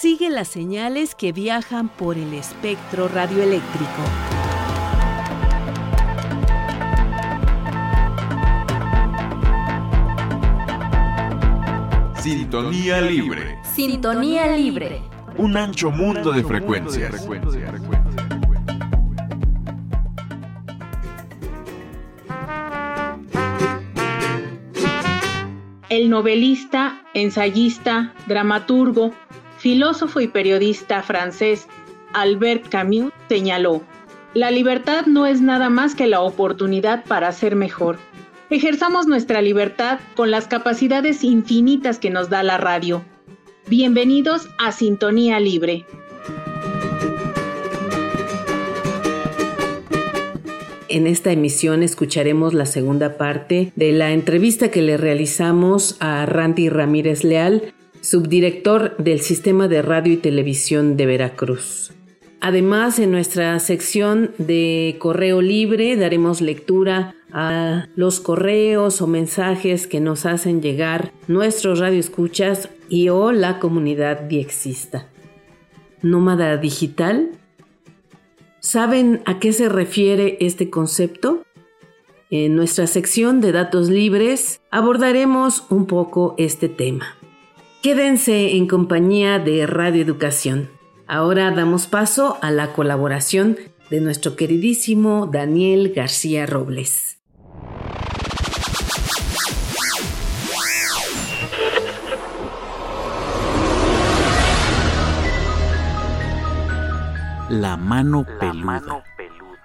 Sigue las señales que viajan por el espectro radioeléctrico. Sintonía libre. Sintonía libre. Un ancho mundo de frecuencias. El novelista, ensayista, dramaturgo, filósofo y periodista francés Albert Camus señaló, la libertad no es nada más que la oportunidad para ser mejor. Ejerzamos nuestra libertad con las capacidades infinitas que nos da la radio. Bienvenidos a Sintonía Libre. En esta emisión escucharemos la segunda parte de la entrevista que le realizamos a Randy Ramírez Leal, subdirector del Sistema de Radio y Televisión de Veracruz. Además, en nuestra sección de correo libre daremos lectura a los correos o mensajes que nos hacen llegar nuestros radioescuchas y o la comunidad diexista. Nómada digital ¿Saben a qué se refiere este concepto? En nuestra sección de datos libres abordaremos un poco este tema. Quédense en compañía de Radio Educación. Ahora damos paso a la colaboración de nuestro queridísimo Daniel García Robles. La mano, peluda.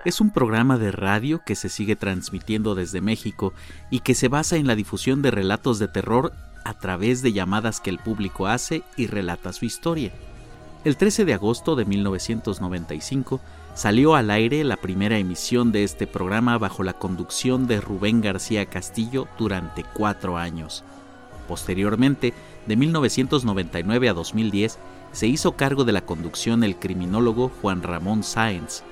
Es un programa de radio que se sigue transmitiendo desde México y que se basa en la difusión de relatos de terror a través de llamadas que el público hace y relata su historia. El 13 de agosto de 1995 salió al aire la primera emisión de este programa bajo la conducción de Rubén García Castillo durante cuatro años. Posteriormente, de 1999 a 2010, se hizo cargo de la conducción el criminólogo Juan Ramón Sáenz.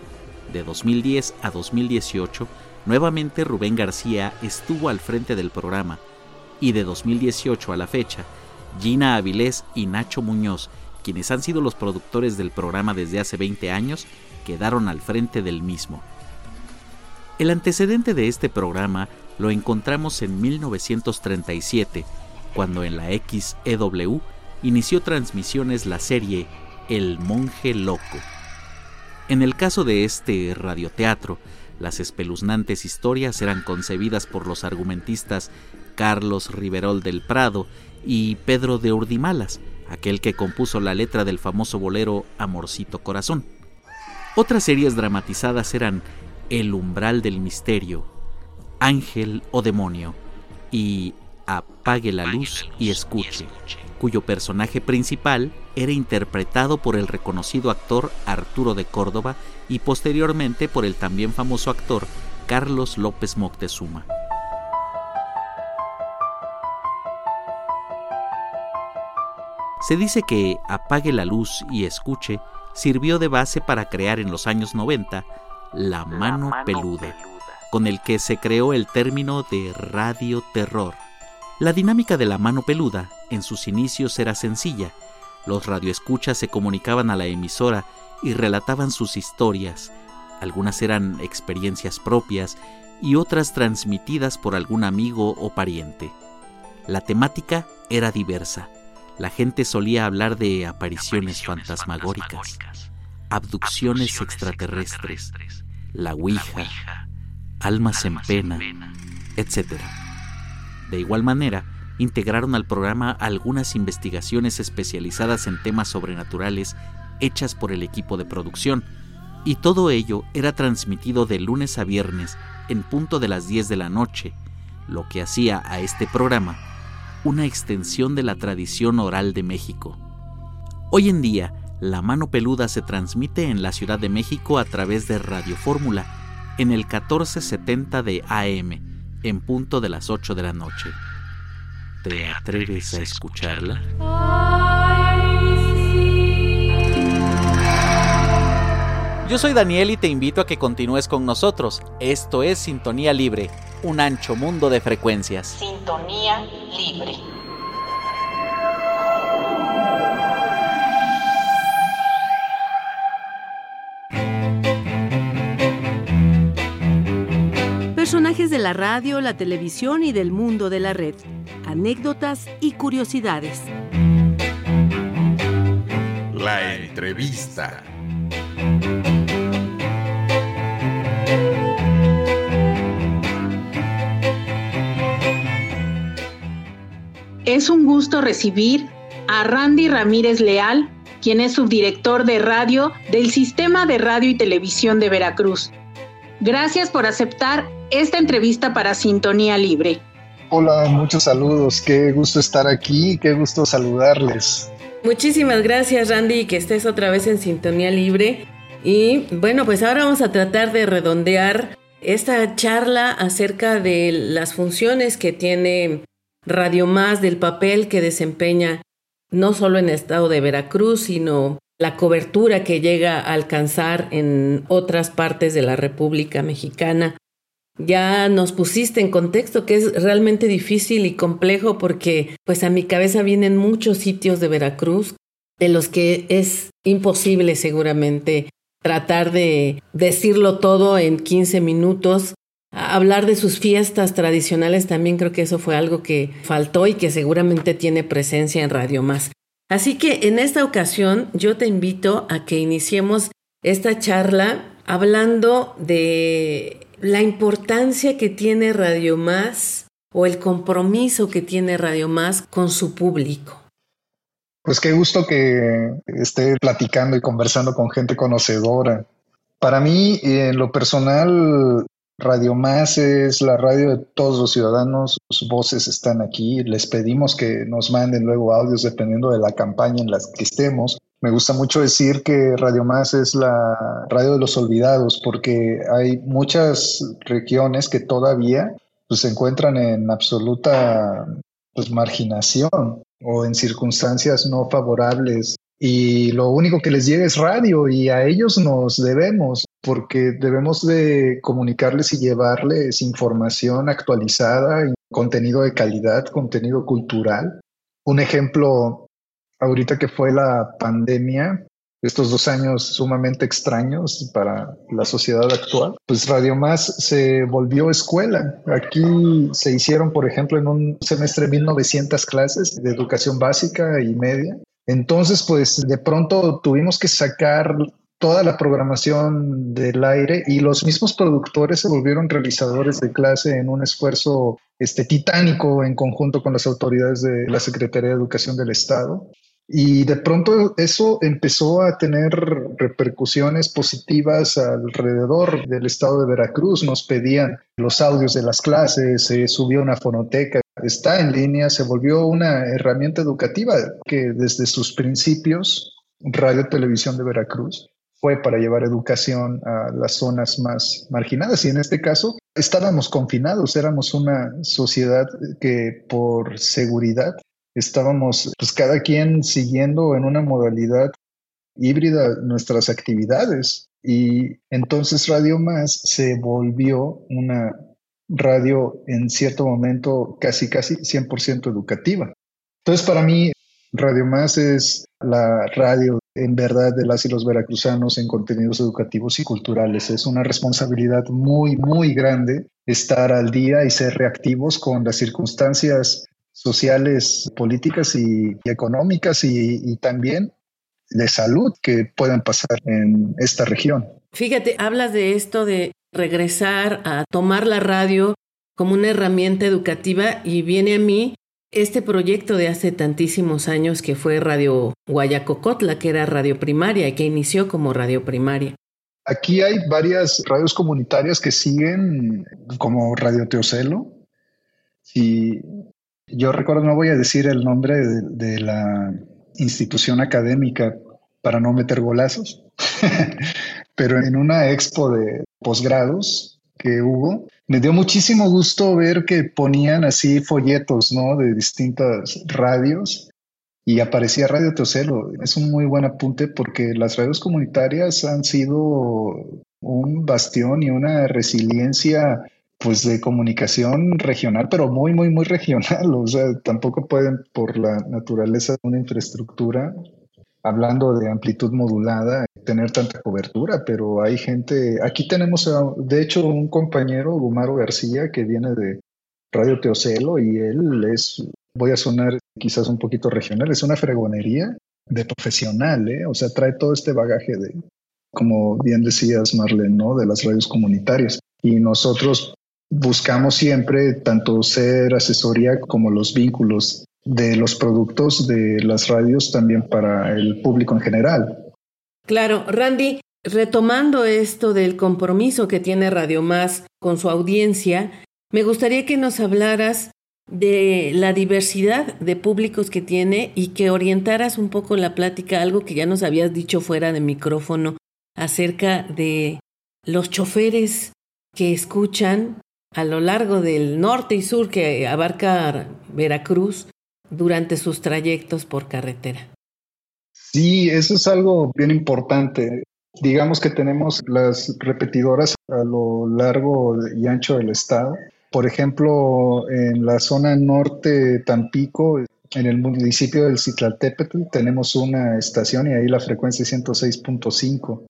De 2010 a 2018, nuevamente Rubén García estuvo al frente del programa y de 2018 a la fecha, Gina Avilés y Nacho Muñoz, quienes han sido los productores del programa desde hace 20 años, quedaron al frente del mismo. El antecedente de este programa lo encontramos en 1937, cuando en la XEW inició transmisiones la serie El monje loco. En el caso de este radioteatro, las espeluznantes historias eran concebidas por los argumentistas Carlos Riverol del Prado y Pedro de Urdimalas, aquel que compuso la letra del famoso bolero Amorcito Corazón. Otras series dramatizadas eran El umbral del misterio, Ángel o demonio y Apague la luz y escuche cuyo personaje principal era interpretado por el reconocido actor Arturo de Córdoba y posteriormente por el también famoso actor Carlos López Moctezuma. Se dice que Apague la luz y escuche sirvió de base para crear en los años 90 la mano, peluda, con el que se creó el término de radio terror la dinámica de la mano peluda en sus inicios era sencilla. Los radioescuchas se comunicaban a la emisora y relataban sus historias. Algunas eran experiencias propias y otras transmitidas por algún amigo o pariente. La temática era diversa. La gente solía hablar de apariciones fantasmagóricas, abducciones extraterrestres, la Ouija, almas en pena, etc. De igual manera, integraron al programa algunas investigaciones especializadas en temas sobrenaturales hechas por el equipo de producción, y todo ello era transmitido de lunes a viernes en punto de las 10 de la noche, lo que hacía a este programa una extensión de la tradición oral de México. Hoy en día, La Mano Peluda se transmite en la Ciudad de México a través de Radio Fórmula, en el 1470 de AM, en punto de las 8 de la noche. ¿Te atreves a escucharla? Yo soy Daniel y te invito a que continúes con nosotros. Esto es Sintonía Libre, un ancho mundo de frecuencias. Sintonía libre. Personajes de la radio, la televisión y del mundo de la red. Anécdotas y curiosidades. La entrevista. Es un gusto recibir a Randy Ramírez Leal, quien es subdirector de radio del Sistema de Radio y Televisión de Veracruz. Gracias por aceptar esta entrevista para Sintonía Libre. Hola, muchos saludos. Qué gusto estar aquí, qué gusto saludarles. Muchísimas gracias Randy que estés otra vez en Sintonía Libre. Y bueno, pues ahora vamos a tratar de redondear esta charla acerca de las funciones que tiene Radio Más, del papel que desempeña no solo en el estado de Veracruz, sino la cobertura que llega a alcanzar en otras partes de la República Mexicana. Ya nos pusiste en contexto que es realmente difícil y complejo porque pues a mi cabeza vienen muchos sitios de Veracruz de los que es imposible seguramente tratar de decirlo todo en 15 minutos. Hablar de sus fiestas tradicionales también creo que eso fue algo que faltó y que seguramente tiene presencia en Radio Más. Así que en esta ocasión yo te invito a que iniciemos esta charla hablando de la importancia que tiene Radio Más o el compromiso que tiene Radio Más con su público. Pues qué gusto que esté platicando y conversando con gente conocedora. Para mí, en lo personal, Radio Más es la radio de todos los ciudadanos, sus voces están aquí, les pedimos que nos manden luego audios dependiendo de la campaña en la que estemos. Me gusta mucho decir que Radio Más es la radio de los olvidados porque hay muchas regiones que todavía pues, se encuentran en absoluta pues, marginación o en circunstancias no favorables y lo único que les llega es radio y a ellos nos debemos porque debemos de comunicarles y llevarles información actualizada, contenido de calidad, contenido cultural. Un ejemplo ahorita que fue la pandemia, estos dos años sumamente extraños para la sociedad actual, pues Radio Más se volvió escuela. Aquí se hicieron, por ejemplo, en un semestre 1900 clases de educación básica y media. Entonces, pues de pronto tuvimos que sacar toda la programación del aire y los mismos productores se volvieron realizadores de clase en un esfuerzo este, titánico en conjunto con las autoridades de la Secretaría de Educación del Estado. Y de pronto eso empezó a tener repercusiones positivas alrededor del estado de Veracruz. Nos pedían los audios de las clases, se subió una fonoteca, está en línea, se volvió una herramienta educativa que desde sus principios, Radio Televisión de Veracruz, fue para llevar educación a las zonas más marginadas. Y en este caso estábamos confinados, éramos una sociedad que por seguridad estábamos pues cada quien siguiendo en una modalidad híbrida nuestras actividades y entonces Radio Más se volvió una radio en cierto momento casi casi 100% educativa. Entonces para mí Radio Más es la radio en verdad de las y los veracruzanos en contenidos educativos y culturales. Es una responsabilidad muy, muy grande estar al día y ser reactivos con las circunstancias sociales, políticas y, económicas y, también de salud que puedan pasar en esta región. Fíjate, hablas de esto de regresar a tomar la radio como una herramienta educativa y viene a mí este proyecto de hace tantísimos años que fue Radio Guayacocotla, que era radio primaria y que inició como radio primaria. Aquí hay varias radios comunitarias que siguen como Radio Teocelo. Y yo recuerdo, no voy a decir el nombre de, la institución académica para no meter golazos, pero en una expo de posgrados que hubo, me dio muchísimo gusto ver que ponían así folletos, ¿no? De distintas radios y aparecía Radio Teocelo. Es un muy buen apunte porque las radios comunitarias han sido un bastión y una resiliencia pues de comunicación regional, pero muy, muy, muy regional. O sea, tampoco pueden, por la naturaleza de una infraestructura, hablando de amplitud modulada, tener tanta cobertura, pero hay gente, aquí tenemos, de hecho, un compañero, Gumaro García, que viene de Radio Teocelo y él es, voy a sonar quizás un poquito regional, es una fregonería de profesional, ¿eh? o sea, trae todo este bagaje de, como bien decías, Marlene, ¿no? de las radios comunitarias. Y nosotros buscamos siempre tanto ser asesoría como los vínculos de los productos de las radios también para el público en general. Claro, Randy, retomando esto del compromiso que tiene Radio Más con su audiencia, me gustaría que nos hablaras de la diversidad de públicos que tiene y que orientaras un poco la plática, algo que ya nos habías dicho fuera de micrófono, acerca de los choferes que escuchan a lo largo del norte y sur que abarca Veracruz durante sus trayectos por carretera. Sí, eso es algo bien importante. Digamos que tenemos las repetidoras a lo largo y ancho del estado. Por ejemplo, en la zona norte Tampico, en el municipio del Citlaltépetl, tenemos una estación y ahí la frecuencia es 106.5.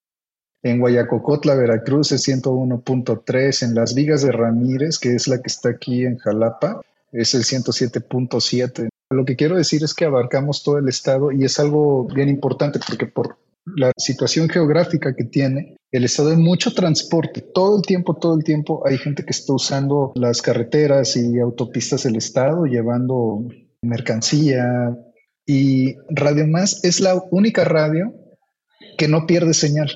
En Guayacocotla, Veracruz es 101.3. En Las Vigas de Ramírez, que es la que está aquí en Jalapa, es el 107.7. Lo que quiero decir es que abarcamos todo el estado y es algo bien importante porque por la situación geográfica que tiene, el estado de mucho transporte, todo el tiempo, todo el tiempo hay gente que está usando las carreteras y autopistas del estado llevando mercancía y Radio Más es la única radio que no pierde señal.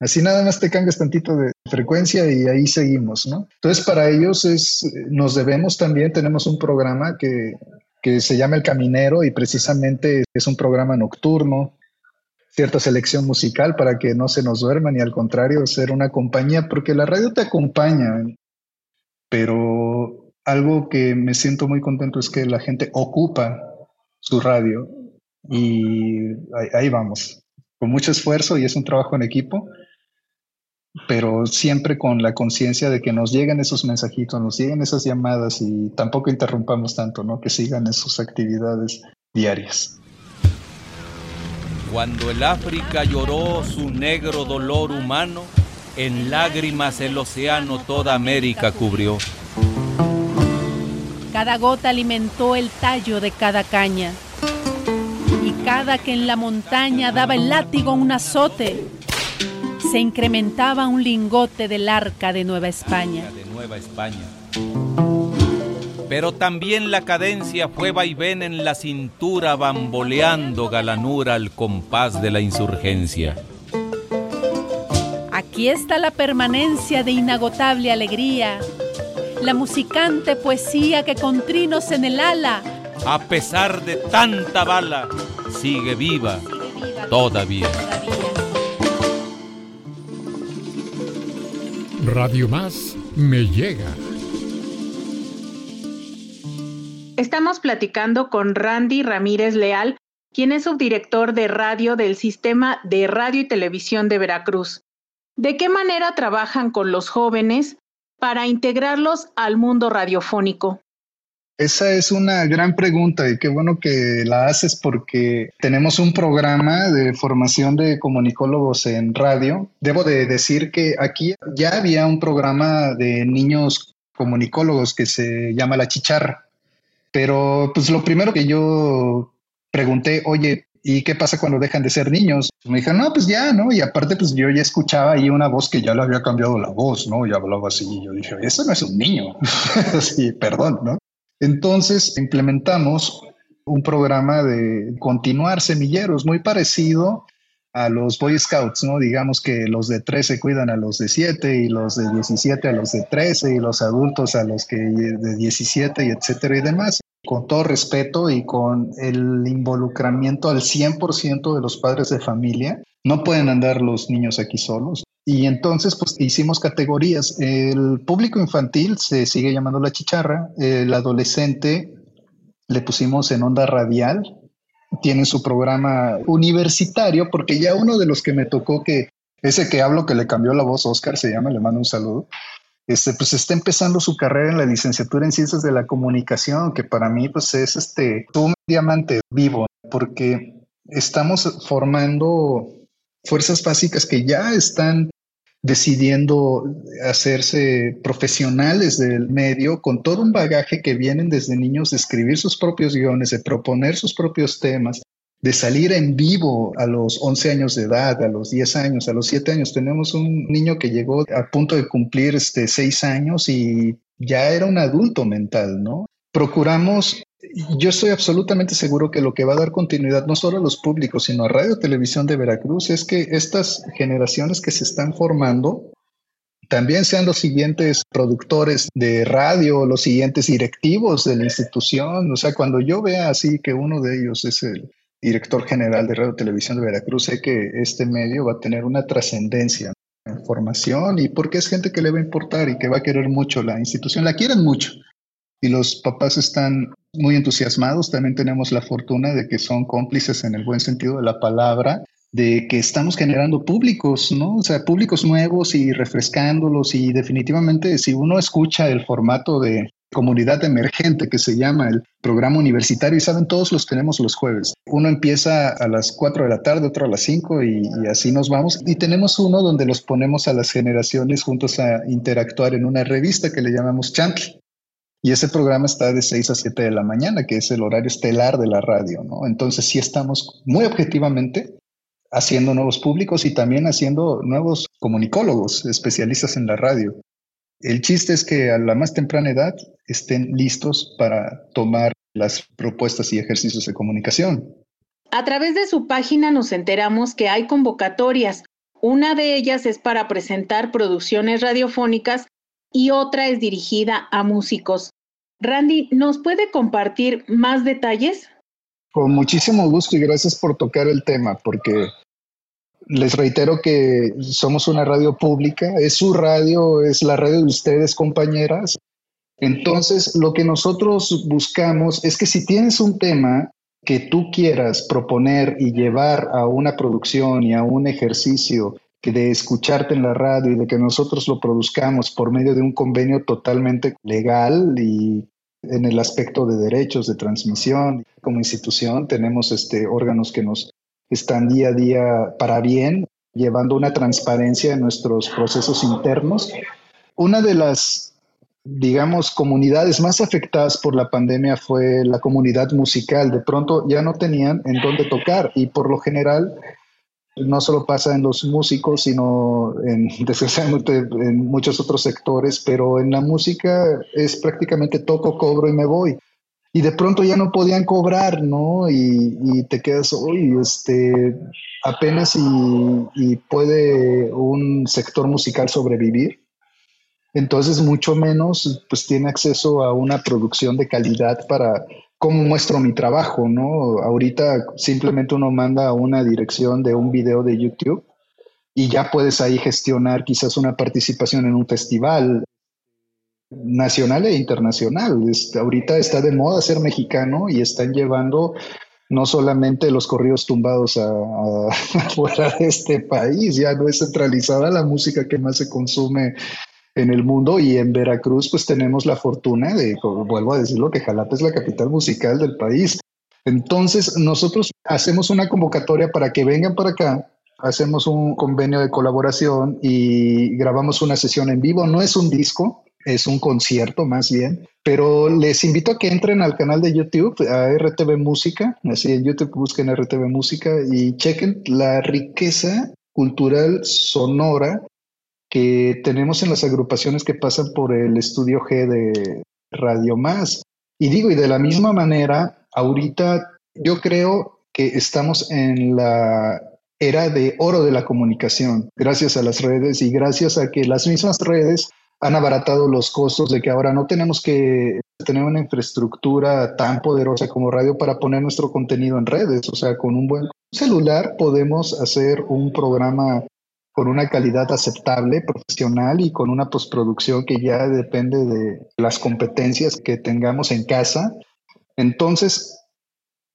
Así nada más te cambias tantito de frecuencia y ahí seguimos, ¿no? Entonces para ellos es, nos debemos también, tenemos un programa que que se llama El Caminero y precisamente es un programa nocturno, cierta selección musical para que no se nos duerman y al contrario ser una compañía, porque la radio te acompaña, pero algo que me siento muy contento es que la gente ocupa su radio y ahí, ahí vamos, con mucho esfuerzo y es un trabajo en equipo pero siempre con la conciencia de que nos lleguen esos mensajitos, nos lleguen esas llamadas y tampoco interrumpamos tanto, ¿no? Que sigan en sus actividades diarias. Cuando el África lloró su negro dolor humano, en lágrimas el océano toda América cubrió. Cada gota alimentó el tallo de cada caña, y cada que en la montaña daba el látigo un azote, se incrementaba un lingote del arca de Nueva España. Pero también la cadencia fue vaivén en la cintura, bamboleando galanura al compás de la insurgencia. Aquí está la permanencia de inagotable alegría, la musicante poesía que con trinos en el ala, a pesar de tanta bala, sigue viva, todavía. Radio Más me llega. Estamos platicando con Randy Ramírez Leal, quien es subdirector de radio del Sistema de Radio y Televisión de Veracruz. ¿De qué manera trabajan con los jóvenes para integrarlos al mundo radiofónico? Esa es una gran pregunta y qué bueno que la haces porque tenemos un programa de formación de comunicólogos en radio. Debo de decir que aquí ya había un programa de niños comunicólogos que se llama La Chicharra. Pero pues lo primero que yo pregunté, oye, ¿y qué pasa cuando dejan de ser niños? Me dijeron, no, pues ya, ¿no? Y aparte, pues yo ya escuchaba ahí una voz que ya le había cambiado la voz, ¿no? Y hablaba así. Y yo dije, eso no es un niño. sí, perdón, ¿no? Entonces implementamos un programa de continuar semilleros muy parecido a los Boy Scouts, ¿no? Digamos que los de 13 cuidan a los de 7 y los de 17 a los de 13 y los adultos a los que de 17 y etcétera y demás. Con todo respeto y con el involucramiento al 100% de los padres de familia, no pueden andar los niños aquí solos. Y entonces, pues hicimos categorías. El público infantil se sigue llamando la chicharra, el adolescente le pusimos en onda radial, tiene su programa universitario, porque ya uno de los que me tocó que ese que hablo que le cambió la voz, Oscar se llama, le mando un saludo. Este, pues está empezando su carrera en la licenciatura en ciencias de la comunicación, que para mí pues es este un diamante vivo, porque estamos formando fuerzas básicas que ya están decidiendo hacerse profesionales del medio con todo un bagaje que vienen desde niños de escribir sus propios guiones, de proponer sus propios temas, de salir en vivo a los 11 años de edad, a los 10 años, a los 7 años. Tenemos un niño que llegó a punto de cumplir este 6 años y ya era un adulto mental, ¿no? Procuramos yo estoy absolutamente seguro que lo que va a dar continuidad no solo a los públicos, sino a Radio Televisión de Veracruz es que estas generaciones que se están formando también sean los siguientes productores de radio, los siguientes directivos de la institución. O sea, cuando yo vea así que uno de ellos es el director general de Radio Televisión de Veracruz, sé que este medio va a tener una trascendencia en formación y porque es gente que le va a importar y que va a querer mucho la institución, la quieren mucho y los papás están muy entusiasmados. También tenemos la fortuna de que son cómplices en el buen sentido de la palabra, de que estamos generando públicos, ¿no? O sea, públicos nuevos y refrescándolos y definitivamente si uno escucha el formato de comunidad emergente que se llama el programa universitario y saben todos los tenemos los jueves. Uno empieza a las 4 de la tarde, otro a las 5 y, así nos vamos. Y tenemos uno donde los ponemos a las generaciones juntos a interactuar en una revista que le llamamos Chantle. Y ese programa está de 6 a 7 de la mañana, que es el horario estelar de la radio, ¿no? Entonces sí estamos muy objetivamente haciendo nuevos públicos y también haciendo nuevos comunicólogos, especialistas en la radio. El chiste es que a la más temprana edad estén listos para tomar las propuestas y ejercicios de comunicación. A través de su página nos enteramos que hay convocatorias. Una de ellas es para presentar producciones radiofónicas y otra es dirigida a músicos. Randy, ¿nos puede compartir más detalles? Con muchísimo gusto y gracias por tocar el tema, porque les reitero que somos una radio pública, es su radio, es la radio de ustedes, compañeras. Entonces, lo que nosotros buscamos es que si tienes un tema que tú quieras proponer y llevar a una producción y a un ejercicio de escucharte en la radio y de que nosotros lo produzcamos por medio de un convenio totalmente legal y en el aspecto de derechos de transmisión. Como institución tenemos este, órganos que nos están día a día para bien, llevando una transparencia en nuestros procesos internos. Una de las, digamos, comunidades más afectadas por la pandemia fue la comunidad musical. De pronto ya no tenían en dónde tocar y por lo general no solo pasa en los músicos, sino en, desgraciadamente en muchos otros sectores, pero en la música es prácticamente toco, cobro y me voy. Y de pronto ya no podían cobrar, ¿no? Y, te quedas, uy, este, apenas y, y puede un sector musical sobrevivir. Entonces, mucho menos, pues tiene acceso a una producción de calidad para, cómo muestro mi trabajo, ¿no? Ahorita simplemente uno manda una dirección de un video de YouTube y ya puedes ahí gestionar quizás una participación en un festival nacional e internacional. Ahorita está de moda ser mexicano y están llevando no solamente los corridos tumbados a, de este país, ya no es centralizada la música que más se consume en el mundo y en Veracruz pues tenemos la fortuna de, vuelvo a decirlo, que Jalapa es la capital musical del país. Entonces nosotros hacemos una convocatoria para que vengan para acá, hacemos un convenio de colaboración y grabamos una sesión en vivo. No es un disco, es un concierto más bien, pero les invito a que entren al canal de YouTube, a RTV Música, así en YouTube busquen RTV Música y chequen la riqueza cultural sonora que tenemos en las agrupaciones que pasan por el estudio G de Radio Más. Y digo, y de la misma manera, ahorita yo creo que estamos en la era de oro de la comunicación, gracias a las redes y gracias a que las mismas redes han abaratado los costos de que ahora no tenemos que tener una infraestructura tan poderosa como radio para poner nuestro contenido en redes. O sea, con un buen celular podemos hacer un programa con una calidad aceptable, profesional y con una postproducción que ya depende de las competencias que tengamos en casa. Entonces,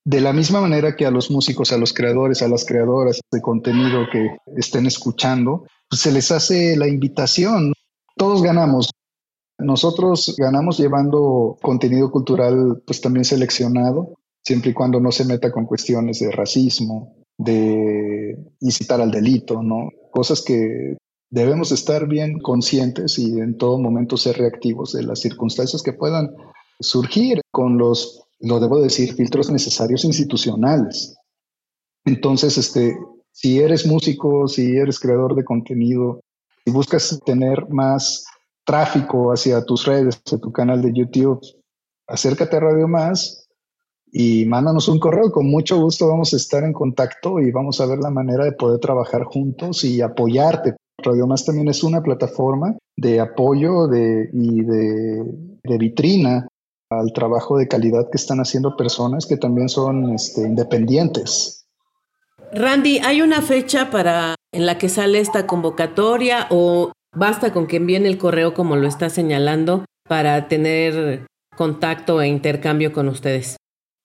de la misma manera que a los músicos, a los creadores, a las creadoras de contenido que estén escuchando, pues se les hace la invitación. Todos ganamos. Nosotros ganamos llevando contenido cultural pues también seleccionado siempre y cuando no se meta con cuestiones de racismo, de incitar al delito, ¿no? Cosas que debemos estar bien conscientes y en todo momento ser reactivos de las circunstancias que puedan surgir con los, lo debo decir, filtros necesarios institucionales. Entonces, este, si eres músico, si eres creador de contenido, si buscas tener más tráfico hacia tus redes, hacia tu canal de YouTube, acércate a Radio Más y mándanos un correo. Con mucho gusto vamos a estar en contacto y vamos a ver la manera de poder trabajar juntos y apoyarte. Radio Más también es una plataforma de apoyo de, y de, de vitrina al trabajo de calidad que están haciendo personas que también son este, independientes. Randy, ¿hay una fecha para en la que sale esta convocatoria o basta con que envíen el correo como lo está señalando para tener contacto e intercambio con ustedes?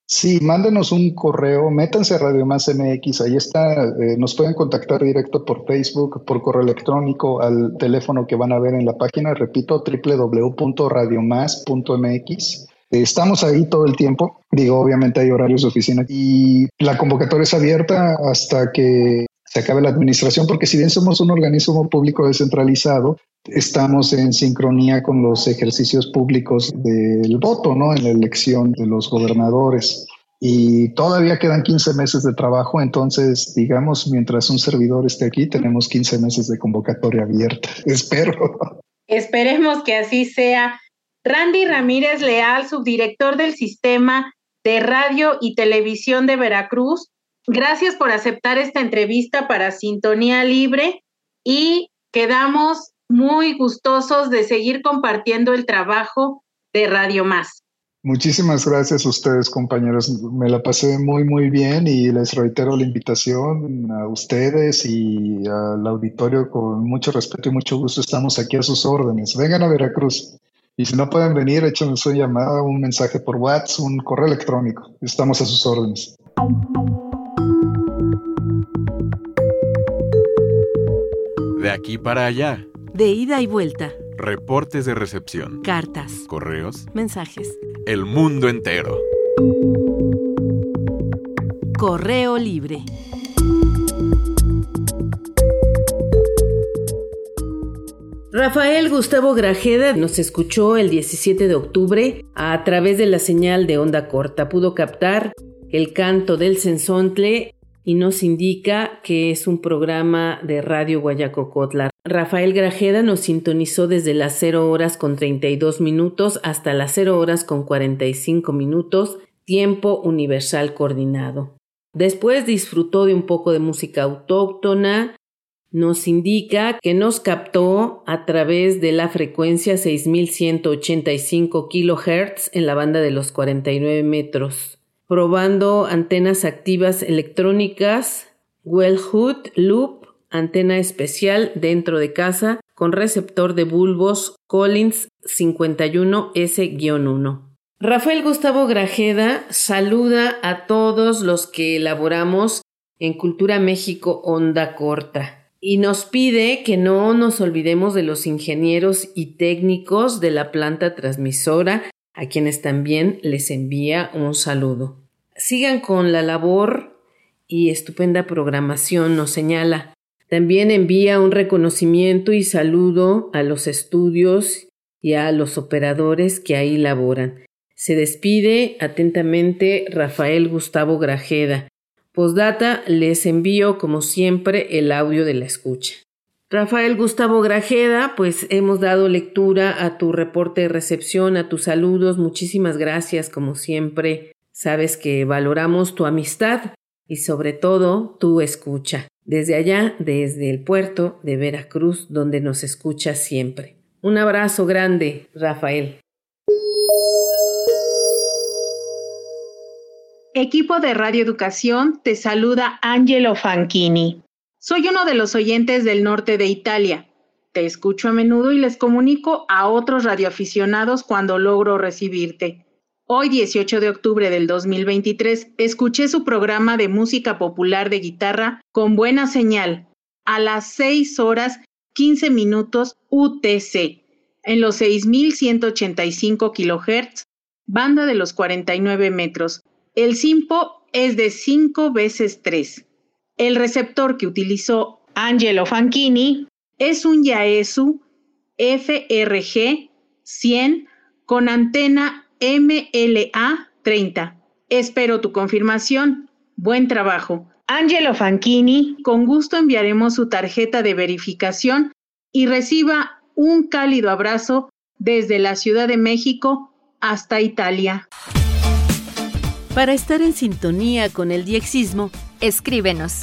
Sí, mándenos un correo, métanse a Radio Más MX, ahí está, eh, nos pueden contactar directo por Facebook, por correo electrónico, al teléfono que van a ver en la página, repito, www.radiomás.mx. Estamos ahí todo el tiempo, digo, obviamente hay horarios de oficina y la convocatoria es abierta hasta que se acabe la administración, porque si bien somos un organismo público descentralizado, estamos en sincronía con los ejercicios públicos del voto, ¿no? En la elección de los gobernadores. Y todavía quedan 15 meses de trabajo, entonces, digamos, mientras un servidor esté aquí, tenemos 15 meses de convocatoria abierta. Espero. Esperemos que así sea. Randy Ramírez Leal, subdirector del Sistema de Radio y Televisión de Veracruz, gracias por aceptar esta entrevista para Sintonía Libre y quedamos muy gustosos de seguir compartiendo el trabajo de Radio Más. Muchísimas gracias a ustedes, compañeros. Me la pasé muy, muy bien y les reitero la invitación a ustedes y al auditorio con mucho respeto y mucho gusto. Estamos aquí a sus órdenes. Vengan a Veracruz. Y si no pueden venir, échenos una llamada, un mensaje por WhatsApp, un correo electrónico. Estamos a sus órdenes. De aquí para allá de ida y vuelta. Reportes de recepción. Cartas. Correos. Mensajes. El mundo entero. Correo libre. Rafael Gustavo Grajeda nos escuchó el 17 de octubre a través de la señal de onda corta. Pudo captar el canto del sensontle y nos indica que es un programa de Radio Guayacocotla. Rafael Grajeda nos sintonizó desde las 0 horas con 32 minutos hasta las 0 horas con 45 minutos, tiempo universal coordinado. Después disfrutó de un poco de música autóctona, nos indica que nos captó a través de la frecuencia 6185 kHz en la banda de los 49 metros probando antenas activas electrónicas, Wellhood Loop, antena especial dentro de casa con receptor de bulbos Collins 51S-1. Rafael Gustavo Grajeda saluda a todos los que elaboramos en Cultura México Onda Corta y nos pide que no nos olvidemos de los ingenieros y técnicos de la planta transmisora, a quienes también les envía un saludo. Sigan con la labor y estupenda programación, nos señala. También envía un reconocimiento y saludo a los estudios y a los operadores que ahí laboran. Se despide atentamente Rafael Gustavo Grajeda. Postdata, les envío como siempre el audio de la escucha. Rafael Gustavo Grajeda, pues hemos dado lectura a tu reporte de recepción, a tus saludos. Muchísimas gracias, como siempre, Sabes que valoramos tu amistad y sobre todo tu escucha. Desde allá, desde el puerto de Veracruz, donde nos escuchas siempre. Un abrazo grande, Rafael. Equipo de Radio Educación, te saluda Angelo Fanchini. Soy uno de los oyentes del norte de Italia. Te escucho a menudo y les comunico a otros radioaficionados cuando logro recibirte. Hoy, 18 de octubre del 2023, escuché su programa de música popular de guitarra con buena señal a las 6 horas 15 minutos UTC en los 6185 kHz, banda de los 49 metros. El SIMPO es de 5 veces 3. El receptor que utilizó Angelo Fanchini es un Yaesu FRG 100 con antena MLA 30. Espero tu confirmación. Buen trabajo. Angelo Fanchini, con gusto enviaremos su tarjeta de verificación y reciba un cálido abrazo desde la Ciudad de México hasta Italia. Para estar en sintonía con el diexismo, escríbenos.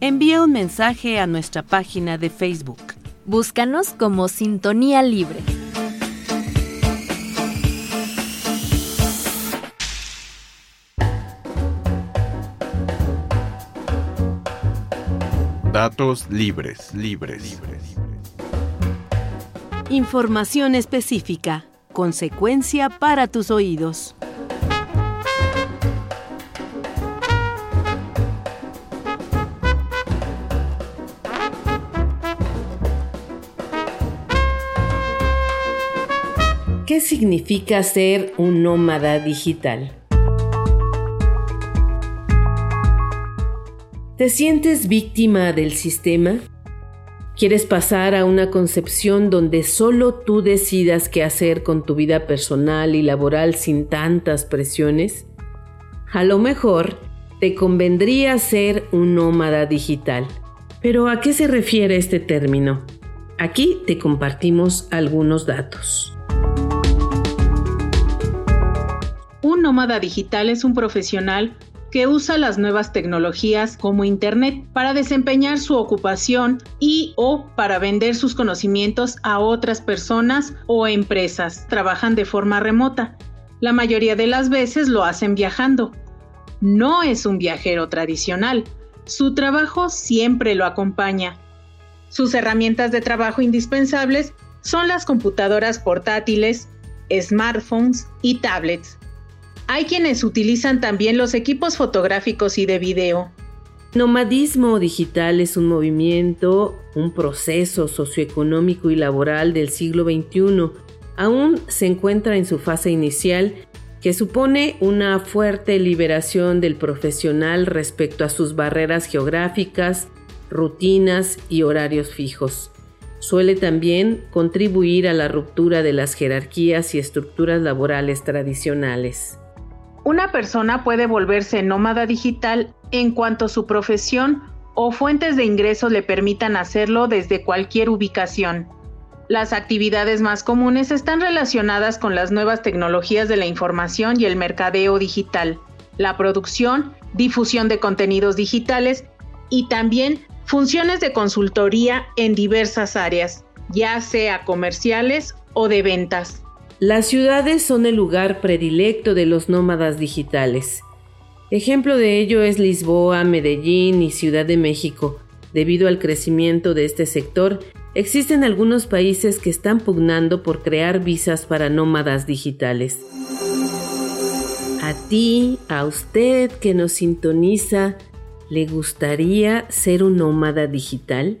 Envía un mensaje a nuestra página de Facebook. Búscanos como Sintonía Libre. Datos libres, libres, libres. Información específica. Consecuencia para tus oídos. ¿Qué significa ser un nómada digital? ¿Te sientes víctima del sistema? ¿Quieres pasar a una concepción donde solo tú decidas qué hacer con tu vida personal y laboral sin tantas presiones? A lo mejor te convendría ser un nómada digital. Pero ¿a qué se refiere este término? Aquí te compartimos algunos datos. Un nómada digital es un profesional que usa las nuevas tecnologías como Internet para desempeñar su ocupación y o para vender sus conocimientos a otras personas o empresas. Trabajan de forma remota. La mayoría de las veces lo hacen viajando. No es un viajero tradicional. Su trabajo siempre lo acompaña. Sus herramientas de trabajo indispensables son las computadoras portátiles, smartphones y tablets. Hay quienes utilizan también los equipos fotográficos y de video. Nomadismo digital es un movimiento, un proceso socioeconómico y laboral del siglo XXI. Aún se encuentra en su fase inicial que supone una fuerte liberación del profesional respecto a sus barreras geográficas, rutinas y horarios fijos. Suele también contribuir a la ruptura de las jerarquías y estructuras laborales tradicionales. Una persona puede volverse nómada digital en cuanto su profesión o fuentes de ingresos le permitan hacerlo desde cualquier ubicación. Las actividades más comunes están relacionadas con las nuevas tecnologías de la información y el mercadeo digital, la producción, difusión de contenidos digitales y también funciones de consultoría en diversas áreas, ya sea comerciales o de ventas. Las ciudades son el lugar predilecto de los nómadas digitales. Ejemplo de ello es Lisboa, Medellín y Ciudad de México. Debido al crecimiento de este sector, existen algunos países que están pugnando por crear visas para nómadas digitales. A ti, a usted que nos sintoniza, ¿le gustaría ser un nómada digital?